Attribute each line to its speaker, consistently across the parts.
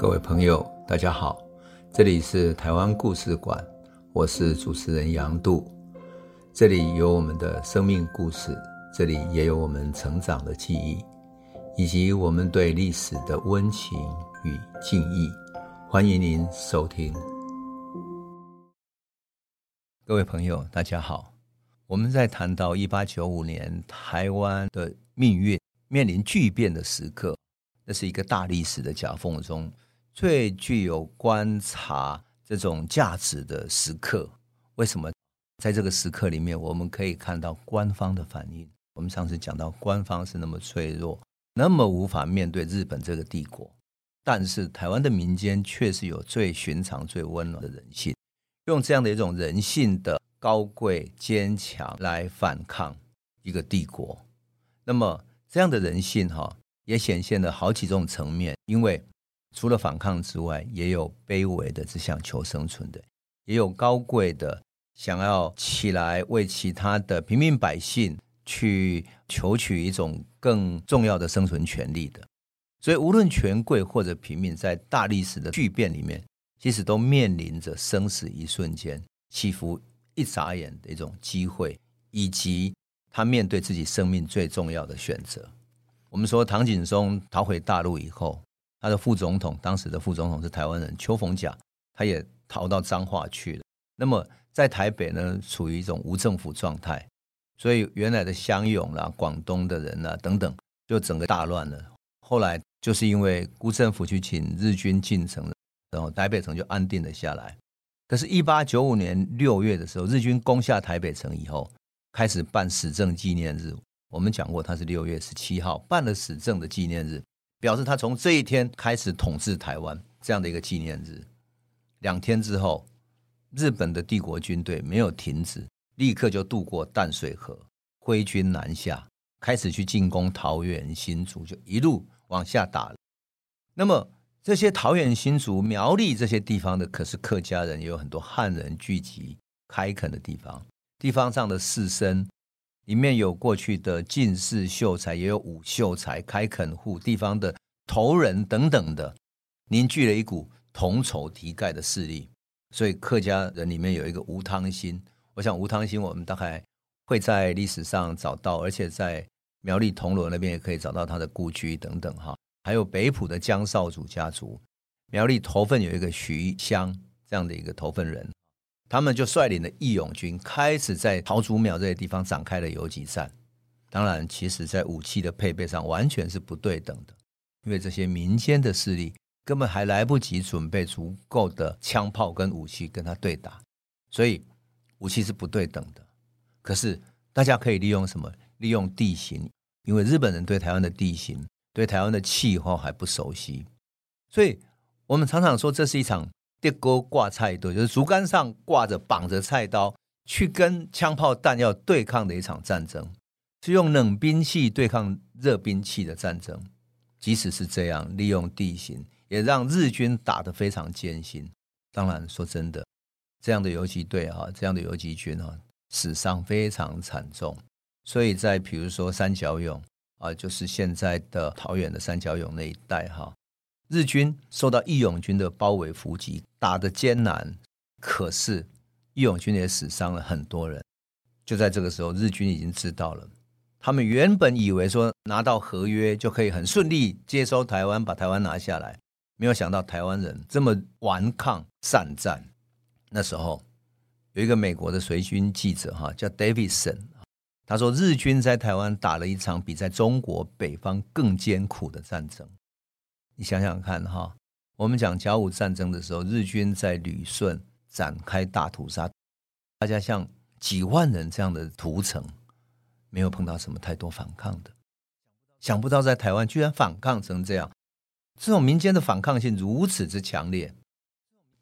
Speaker 1: 各位朋友，大家好，这里是台湾故事馆，我是主持人杨度，这里有我们的生命故事，这里也有我们成长的记忆，以及我们对历史的温情与敬意。欢迎您收听。各位朋友，大家好，我们在谈到一八九五年台湾的命运面临巨变的时刻。这是一个大历史的夹缝中最具有观察这种价值的时刻。为什么在这个时刻里面，我们可以看到官方的反应？我们上次讲到，官方是那么脆弱，那么无法面对日本这个帝国，但是台湾的民间却是有最寻常、最温暖的人性，用这样的一种人性的高贵、坚强来反抗一个帝国。那么这样的人性，哈。也显现了好几种层面，因为除了反抗之外，也有卑微的只想求生存的，也有高贵的想要起来为其他的平民百姓去求取一种更重要的生存权利的。所以，无论权贵或者平民，在大历史的巨变里面，其实都面临着生死一瞬间、起伏一眨眼的一种机会，以及他面对自己生命最重要的选择。我们说唐景崧逃回大陆以后，他的副总统，当时的副总统是台湾人邱逢甲，他也逃到彰化去了。那么在台北呢，处于一种无政府状态，所以原来的乡勇啦、广东的人啦等等，就整个大乱了。后来就是因为辜政府去请日军进城了，然后台北城就安定了下来。可是，一八九五年六月的时候，日军攻下台北城以后，开始办死政纪念日。我们讲过，他是六月十七号办了死政的纪念日，表示他从这一天开始统治台湾这样的一个纪念日。两天之后，日本的帝国军队没有停止，立刻就渡过淡水河，挥军南下，开始去进攻桃园、新竹，就一路往下打。那么这些桃园、新竹、苗栗这些地方的，可是客家人，也有很多汉人聚集开垦的地方，地方上的士绅。里面有过去的进士秀才，也有武秀才、开垦户、地方的头人等等的，凝聚了一股同仇敌忾的势力。所以客家人里面有一个吴汤兴，我想吴汤兴我们大概会在历史上找到，而且在苗栗铜锣那边也可以找到他的故居等等哈。还有北埔的江少主家族，苗栗头份有一个徐香这样的一个头份人。他们就率领了义勇军，开始在桃竹苗这些地方展开了游击战。当然，其实在武器的配备上完全是不对等的，因为这些民间的势力根本还来不及准备足够的枪炮跟武器跟他对打，所以武器是不对等的。可是大家可以利用什么？利用地形，因为日本人对台湾的地形、对台湾的气候还不熟悉，所以我们常常说这是一场。跌钩挂菜刀，就是竹竿上挂着绑着菜刀，去跟枪炮弹药对抗的一场战争，是用冷兵器对抗热兵器的战争。即使是这样，利用地形也让日军打得非常艰辛。当然，说真的，这样的游击队哈，这样的游击军哈，死伤非常惨重。所以在比如说三角涌啊，就是现在的桃园的三角涌那一带哈。日军受到义勇军的包围伏击，打得艰难，可是义勇军也死伤了很多人。就在这个时候，日军已经知道了，他们原本以为说拿到合约就可以很顺利接收台湾，把台湾拿下来，没有想到台湾人这么顽抗善战。那时候有一个美国的随军记者哈，叫 Davidson，他说日军在台湾打了一场比在中国北方更艰苦的战争。你想想看哈，我们讲甲午战争的时候，日军在旅顺展开大屠杀，大家像几万人这样的屠城，没有碰到什么太多反抗的。想不到在台湾居然反抗成这样，这种民间的反抗性如此之强烈。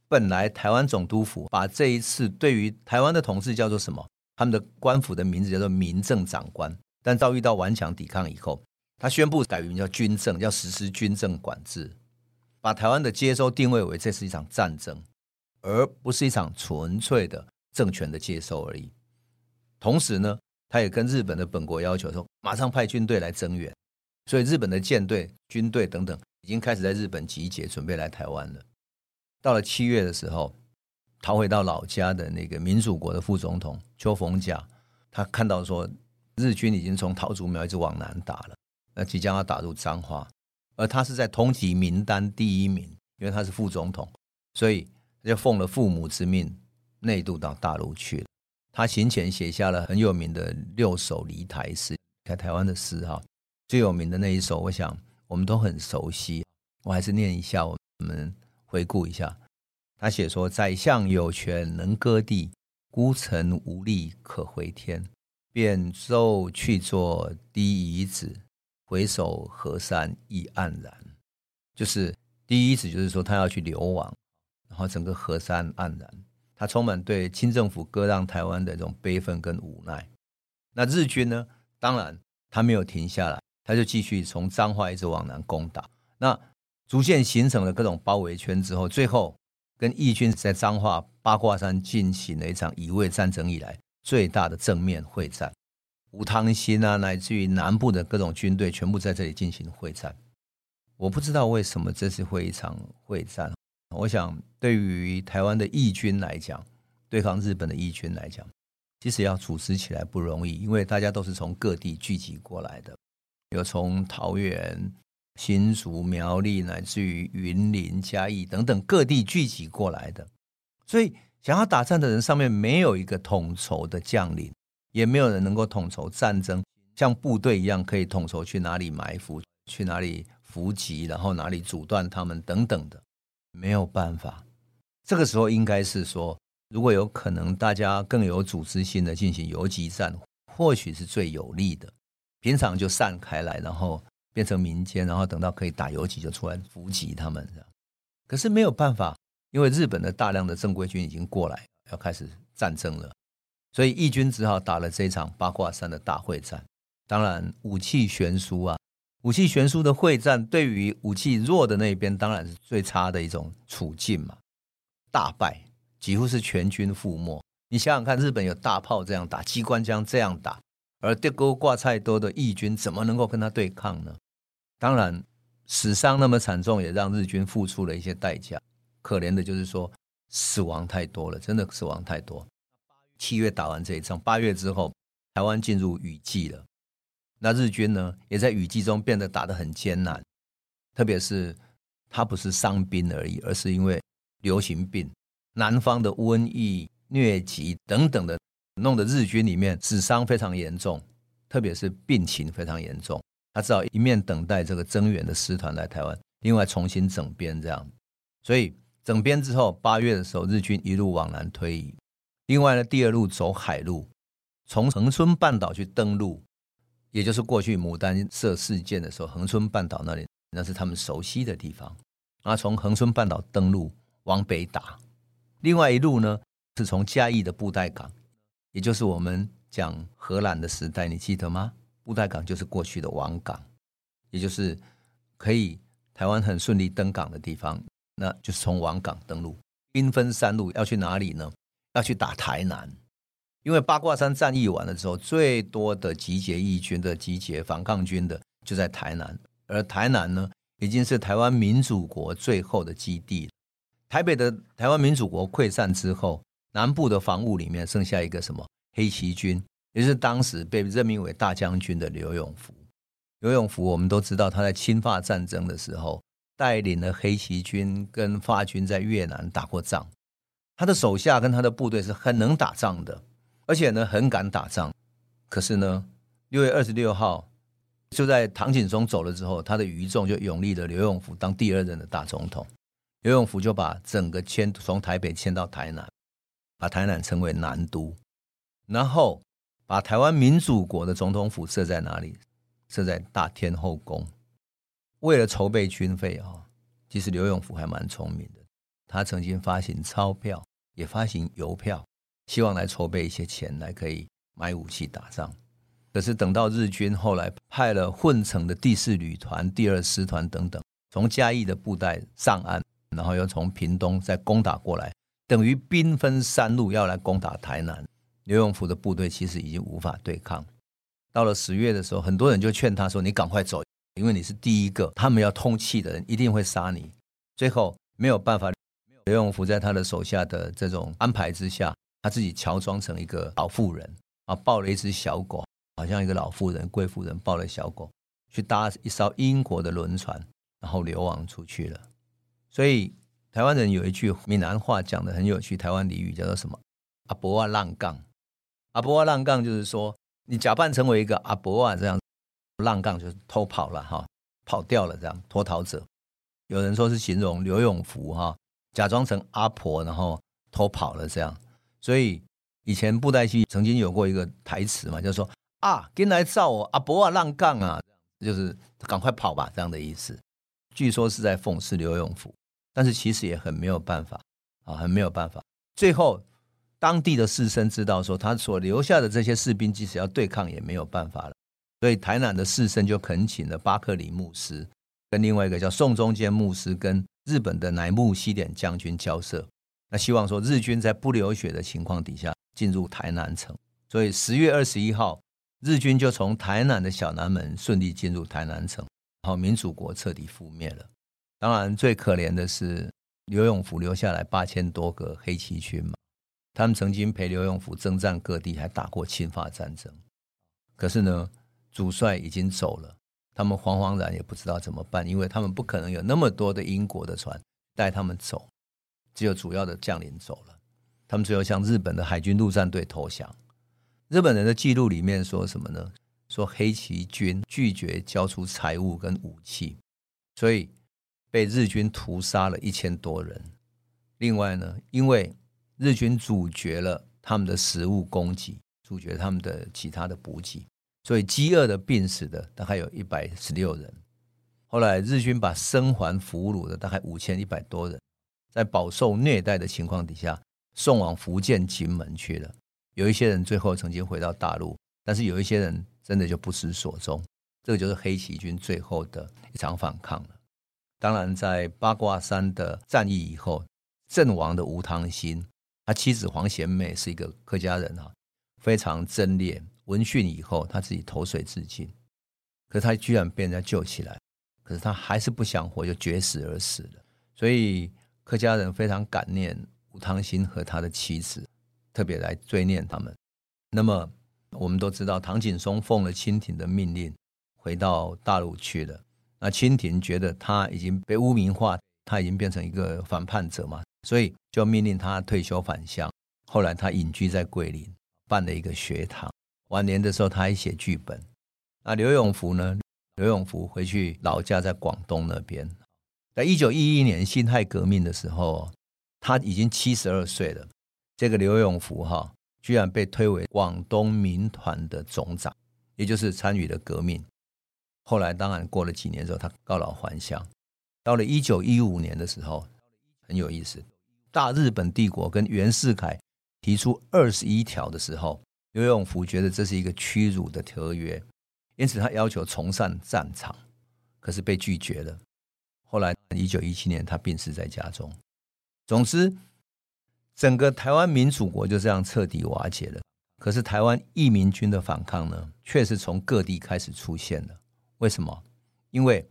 Speaker 1: 本来台湾总督府把这一次对于台湾的统治叫做什么？他们的官府的名字叫做民政长官，但遭遇到顽强抵抗以后。他宣布改名叫军政，要实施军政管制，把台湾的接收定位为这是一场战争，而不是一场纯粹的政权的接收而已。同时呢，他也跟日本的本国要求说，马上派军队来增援。所以日本的舰队、军队等等已经开始在日本集结，准备来台湾了。到了七月的时候，逃回到老家的那个民主国的副总统邱逢甲，他看到说日军已经从桃竹苗一直往南打了，那即将要打入彰化，而他是在通缉名单第一名，因为他是副总统，所以就奉了父母之命，内渡到大陆去了。他行前写下了很有名的六首离台诗，在台湾的诗哈，最有名的那一首，我想我们都很熟悉，我还是念一下，我们回顾一下。他写说：“宰相有权能割地，孤臣无力可回天。便舟去作第一子，回首河山意黯然。”就是第一意思，就是说他要去流亡，然后整个河山黯然。他充满对清政府割让台湾的这种悲愤跟无奈。那日军呢？当然他没有停下来，他就继续从彰化一直往南攻打。那逐渐形成了各种包围圈之后，最后。跟义军在彰化八卦山进行了一场乙未战争以来最大的正面会战，吴汤兴啊，乃至于南部的各种军队全部在这里进行会战。我不知道为什么这次会一场会战。我想，对于台湾的义军来讲，对抗日本的义军来讲，其实要组织起来不容易，因为大家都是从各地聚集过来的，有从桃园。新竹、苗栗，乃至于云林、嘉义等等各地聚集过来的，所以想要打仗的人上面没有一个统筹的将领，也没有人能够统筹战争，像部队一样可以统筹去哪里埋伏、去哪里伏击，然后哪里阻断他们等等的，没有办法。这个时候应该是说，如果有可能，大家更有组织性的进行游击战，或许是最有利的。平常就散开来，然后。变成民间，然后等到可以打游击就出来伏击他们。可是没有办法，因为日本的大量的正规军已经过来，要开始战争了，所以义军只好打了这场八卦山的大会战。当然武器悬殊啊，武器悬殊的会战，对于武器弱的那一边当然是最差的一种处境嘛。大败，几乎是全军覆没。你想想看，日本有大炮这样打，机关枪这样打，而德沟挂菜多的义军怎么能够跟他对抗呢？当然，死伤那么惨重，也让日军付出了一些代价。可怜的就是说，死亡太多了，真的死亡太多。七月打完这一仗，八月之后，台湾进入雨季了。那日军呢，也在雨季中变得打得很艰难。特别是，他不是伤兵而已，而是因为流行病、南方的瘟疫、疟疾等等的，弄得日军里面死伤非常严重，特别是病情非常严重。他只好一面等待这个增援的师团来台湾，另外重新整编这样。所以整编之后，八月的时候，日军一路往南推移。另外呢，第二路走海路，从恒春半岛去登陆，也就是过去牡丹社事件的时候，恒春半岛那里那是他们熟悉的地方。啊，从恒春半岛登陆往北打。另外一路呢，是从嘉义的布袋港，也就是我们讲荷兰的时代，你记得吗？布袋港就是过去的王港，也就是可以台湾很顺利登港的地方，那就是从王港登陆。兵分三路要去哪里呢？要去打台南，因为八卦山战役完了之后，最多的集结义军的集结反抗军的就在台南，而台南呢，已经是台湾民主国最后的基地。台北的台湾民主国溃散之后，南部的防务里面剩下一个什么黑旗军。也是当时被任命为大将军的刘永福。刘永福，我们都知道他在侵法战争的时候带领了黑旗军跟法军在越南打过仗。他的手下跟他的部队是很能打仗的，而且呢很敢打仗。可是呢，六月二十六号就在唐景崧走了之后，他的余众就拥立了刘永福当第二任的大总统。刘永福就把整个迁从台北迁到台南，把台南称为南都，然后。把台湾民主国的总统府设在哪里？设在大天后宫。为了筹备军费啊，其实刘永福还蛮聪明的。他曾经发行钞票，也发行邮票，希望来筹备一些钱，来可以买武器打仗。可是等到日军后来派了混成的第四旅团、第二师团等等，从嘉义的布袋上岸，然后又从屏东再攻打过来，等于兵分三路要来攻打台南。刘永福的部队其实已经无法对抗。到了十月的时候，很多人就劝他说：“你赶快走，因为你是第一个，他们要通气的人一定会杀你。最后没有办法，刘永福在他的手下的这种安排之下，他自己乔装成一个老妇人啊，抱了一只小狗，好像一个老妇人、贵妇人抱了小狗，去搭一艘英国的轮船，然后流亡出去了。所以台湾人有一句闽南话讲得很有趣，台湾俚语叫做什么？阿伯啊浪杠，阿伯啊浪杠就是说你假扮成为一个阿伯啊这样，浪杠就是偷跑了哈，跑掉了这样脱逃者。有人说是形容刘永福哈，假装成阿婆然后偷跑了这样。所以以前布袋戏曾经有过一个台词嘛，就是说啊，跟来照我阿伯啊浪杠啊，就是赶快跑吧这样的意思。据说是在讽刺刘永福，但是其实也很没有办法啊，很没有办法。最后。当地的士绅知道说，他所留下的这些士兵即使要对抗也没有办法了，所以台南的士绅就恳请了巴克里牧师，跟另外一个叫宋中坚牧师，跟日本的乃木希典将军交涉，那希望说日军在不流血的情况底下进入台南城。所以十月二十一号，日军就从台南的小南门顺利进入台南城，然后民主国彻底覆灭了。当然，最可怜的是刘永福留下来八千多个黑旗军嘛。他们曾经陪刘永福征战各地，还打过侵华战争。可是呢，主帅已经走了，他们惶惶然也不知道怎么办，因为他们不可能有那么多的英国的船带他们走，只有主要的将领走了。他们最后向日本的海军陆战队投降。日本人的记录里面说什么呢？说黑旗军拒绝交出财物跟武器，所以被日军屠杀了一千多人。另外呢，因为日军阻绝了他们的食物供给，阻绝他们的其他的补给，所以饥饿的病死的大概有一百十六人。后来日军把生还俘虏的大概五千一百多人，在饱受虐待的情况底下送往福建金门去了。有一些人最后曾经回到大陆，但是有一些人真的就不知所踪。这个就是黑旗军最后的一场反抗了。当然，在八卦山的战役以后，阵亡的吴汤兴。他妻子黄贤妹是一个客家人啊，非常贞烈。闻讯以后，他自己投水自尽。可是他居然被人家救起来，可是他还是不想活，就绝食而死了。所以客家人非常感念吴汤兴和他的妻子，特别来追念他们。那么我们都知道，唐景崧奉了清廷的命令回到大陆去了。那清廷觉得他已经被污名化，他已经变成一个反叛者嘛。所以就命令他退休返乡。后来他隐居在桂林，办了一个学堂。晚年的时候，他还写剧本。那刘永福呢？刘永福回去老家在广东那边。在一九一一年辛亥革命的时候，他已经七十二岁了。这个刘永福哈，居然被推为广东民团的总长，也就是参与了革命。后来当然过了几年之后，他告老还乡。到了一九一五年的时候，很有意思。大日本帝国跟袁世凯提出二十一条的时候，刘永福觉得这是一个屈辱的条约，因此他要求重上战场，可是被拒绝了。后来，一九一七年他病死在家中。总之，整个台湾民主国就这样彻底瓦解了。可是，台湾义民军的反抗呢，却是从各地开始出现了。为什么？因为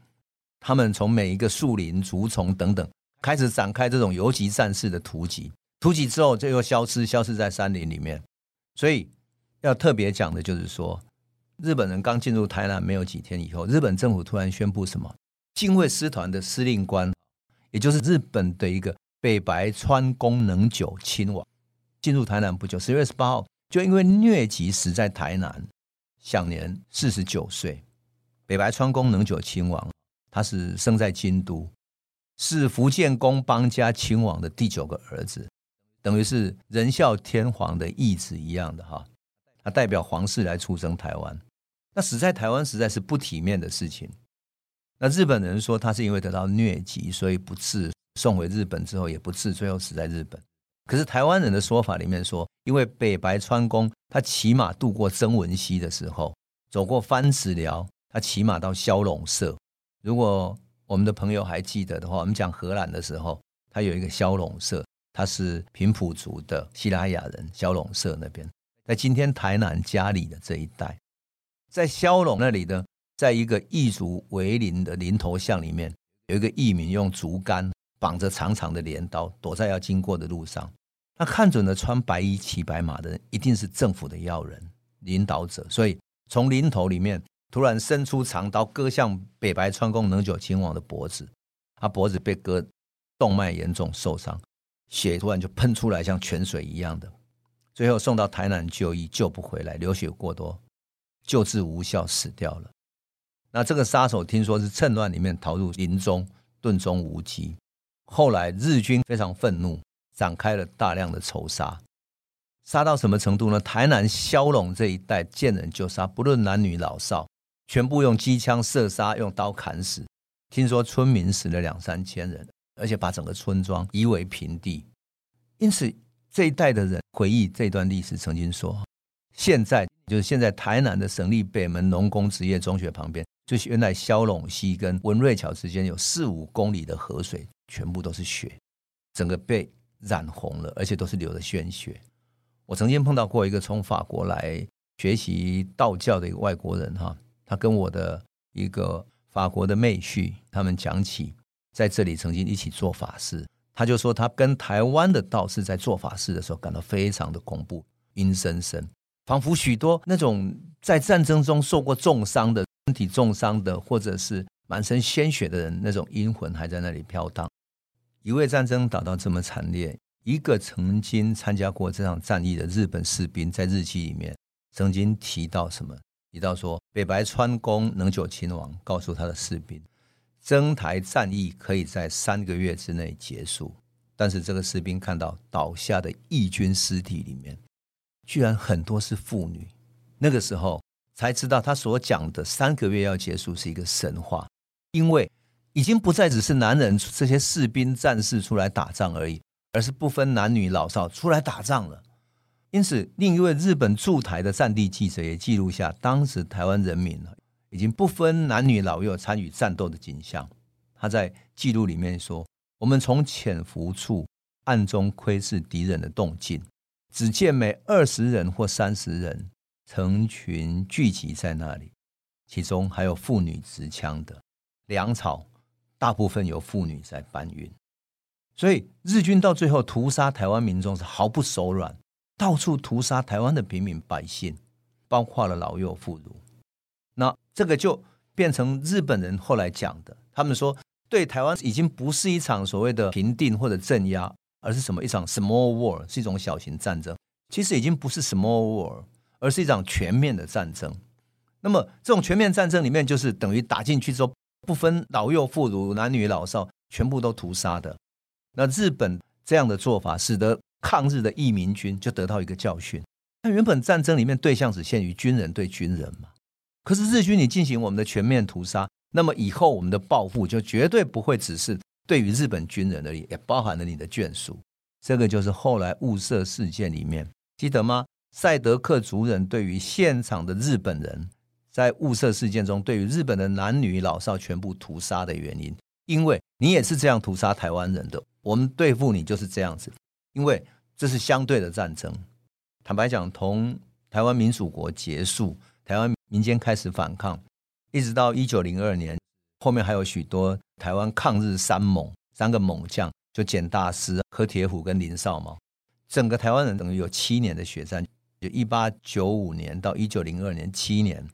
Speaker 1: 他们从每一个树林、竹丛等等。开始展开这种游击战式的突击，突击之后就又消失，消失在山林里面。所以要特别讲的就是说，日本人刚进入台南没有几天以后，日本政府突然宣布什么？近卫师团的司令官，也就是日本的一个北白川宫能久亲王，进入台南不久，十月十八号就因为疟疾死在台南，享年四十九岁。北白川宫能久亲王，他是生在京都。是福建宫邦家亲王的第九个儿子，等于是仁孝天皇的义子一样的哈。他代表皇室来出征台湾，那死在台湾实在是不体面的事情。那日本人说他是因为得到疟疾，所以不治，送回日本之后也不治，最后死在日本。可是台湾人的说法里面说，因为北白川宫他骑马渡过曾文溪的时候，走过番子寮，他骑马到萧龙社，如果。我们的朋友还记得的话，我们讲荷兰的时候，他有一个萧龙社，他是平埔族的西拉雅人。萧龙社那边，在今天台南佳里的这一带，在萧龙那里呢，在一个异族为邻的林头巷里面，有一个义民用竹竿绑着长长的镰刀，躲在要经过的路上。他看准了穿白衣骑白马的人，一定是政府的要人、领导者，所以从林头里面突然伸出长刀，割向北白川宫能久亲王的脖子。他脖子被割，动脉严重受伤，血突然就喷出来，像泉水一样的。最后送到台南就医，救不回来，流血过多，救治无效，死掉了。那这个杀手听说是趁乱里面逃入林中，遁踪无迹。后来日军非常愤怒。展开了大量的仇杀，杀到什么程度呢？台南萧龙这一带见人就杀，不论男女老少，全部用机枪射杀，用刀砍死。听说村民死了两三千人，而且把整个村庄夷为平地。因此这一代的人回忆这段历史，曾经说，现在就是现在台南的省立北门农工职业中学旁边，就是原来萧陇溪跟文瑞桥之间有四五公里的河水，全部都是血，整个被。染红了，而且都是流的鲜血。我曾经碰到过一个从法国来学习道教的一个外国人，哈，他跟我的一个法国的妹婿他们讲起，在这里曾经一起做法事。他就说，他跟台湾的道士在做法事的时候，感到非常的恐怖，阴森森，仿佛许多那种在战争中受过重伤的、身体重伤的，或者是满身鲜血的人，那种阴魂还在那里飘荡。一位战争打到这么惨烈，一个曾经参加过这场战役的日本士兵，在日记里面曾经提到什么？提到说，北白川宫能久亲王告诉他的士兵，征台战役可以在三个月之内结束。但是这个士兵看到倒下的义军尸体里面，居然很多是妇女。那个时候才知道，他所讲的三个月要结束是一个神话，因为。已经不再只是男人这些士兵战士出来打仗而已，而是不分男女老少出来打仗了。因此，另一位日本驻台的战地记者也记录下当时台湾人民已经不分男女老幼参与战斗的景象。他在记录里面说：“我们从潜伏处暗中窥视敌人的动静，只见每二十人或三十人成群聚集在那里，其中还有妇女持枪的粮草。”大部分由妇女在搬运，所以日军到最后屠杀台湾民众是毫不手软，到处屠杀台湾的平民百姓，包括了老幼妇孺。那这个就变成日本人后来讲的，他们说对台湾已经不是一场所谓的平定或者镇压，而是什么一场 small war，是一种小型战争。其实已经不是 small war，而是一场全面的战争。那么这种全面战争里面，就是等于打进去之后。不分老幼妇孺、男女老少，全部都屠杀的。那日本这样的做法，使得抗日的义民军就得到一个教训。那原本战争里面对象只限于军人对军人嘛，可是日军你进行我们的全面屠杀，那么以后我们的报复就绝对不会只是对于日本军人而已，也包含了你的眷属。这个就是后来雾社事件里面，记得吗？赛德克族人对于现场的日本人。在雾社事件中，对于日本的男女老少全部屠杀的原因，因为你也是这样屠杀台湾人的，我们对付你就是这样子，因为这是相对的战争。坦白讲，同台湾民主国结束，台湾民间开始反抗，一直到一九零二年，后面还有许多台湾抗日三猛，三个猛将，就简大师、柯铁虎跟林少毛，整个台湾人等于有七年的血战，就一八九五年到一九零二年七年。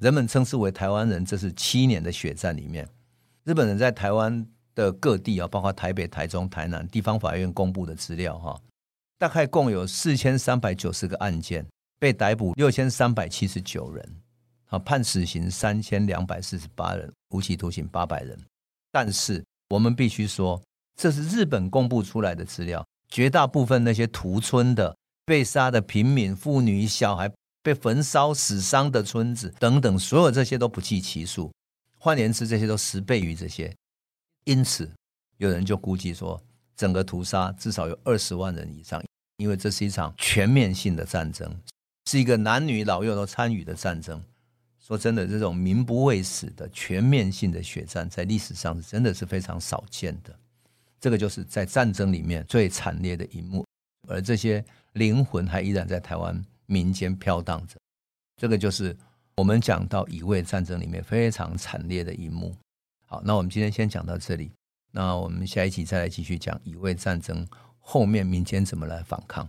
Speaker 1: 人们称之为台湾人，这是七年的血战里面，日本人在台湾的各地啊，包括台北、台中、台南地方法院公布的资料哈，大概共有四千三百九十个案件，被逮捕六千三百七十九人，啊，判死刑三千两百四十八人，无期徒刑八百人。但是我们必须说，这是日本公布出来的资料，绝大部分那些屠村的、被杀的平民、妇女、小孩。被焚烧、死伤的村子等等，所有这些都不计其数。换言之，这些都十倍于这些。因此，有人就估计说，整个屠杀至少有二十万人以上，因为这是一场全面性的战争，是一个男女老幼都参与的战争。说真的，这种民不畏死的全面性的血战，在历史上是真的是非常少见的。这个就是在战争里面最惨烈的一幕，而这些灵魂还依然在台湾。民间飘荡着，这个就是我们讲到乙未战争里面非常惨烈的一幕。好，那我们今天先讲到这里。那我们下一集再来继续讲乙未战争后面民间怎么来反抗。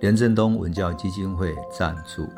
Speaker 1: 连振东文教基金会赞助。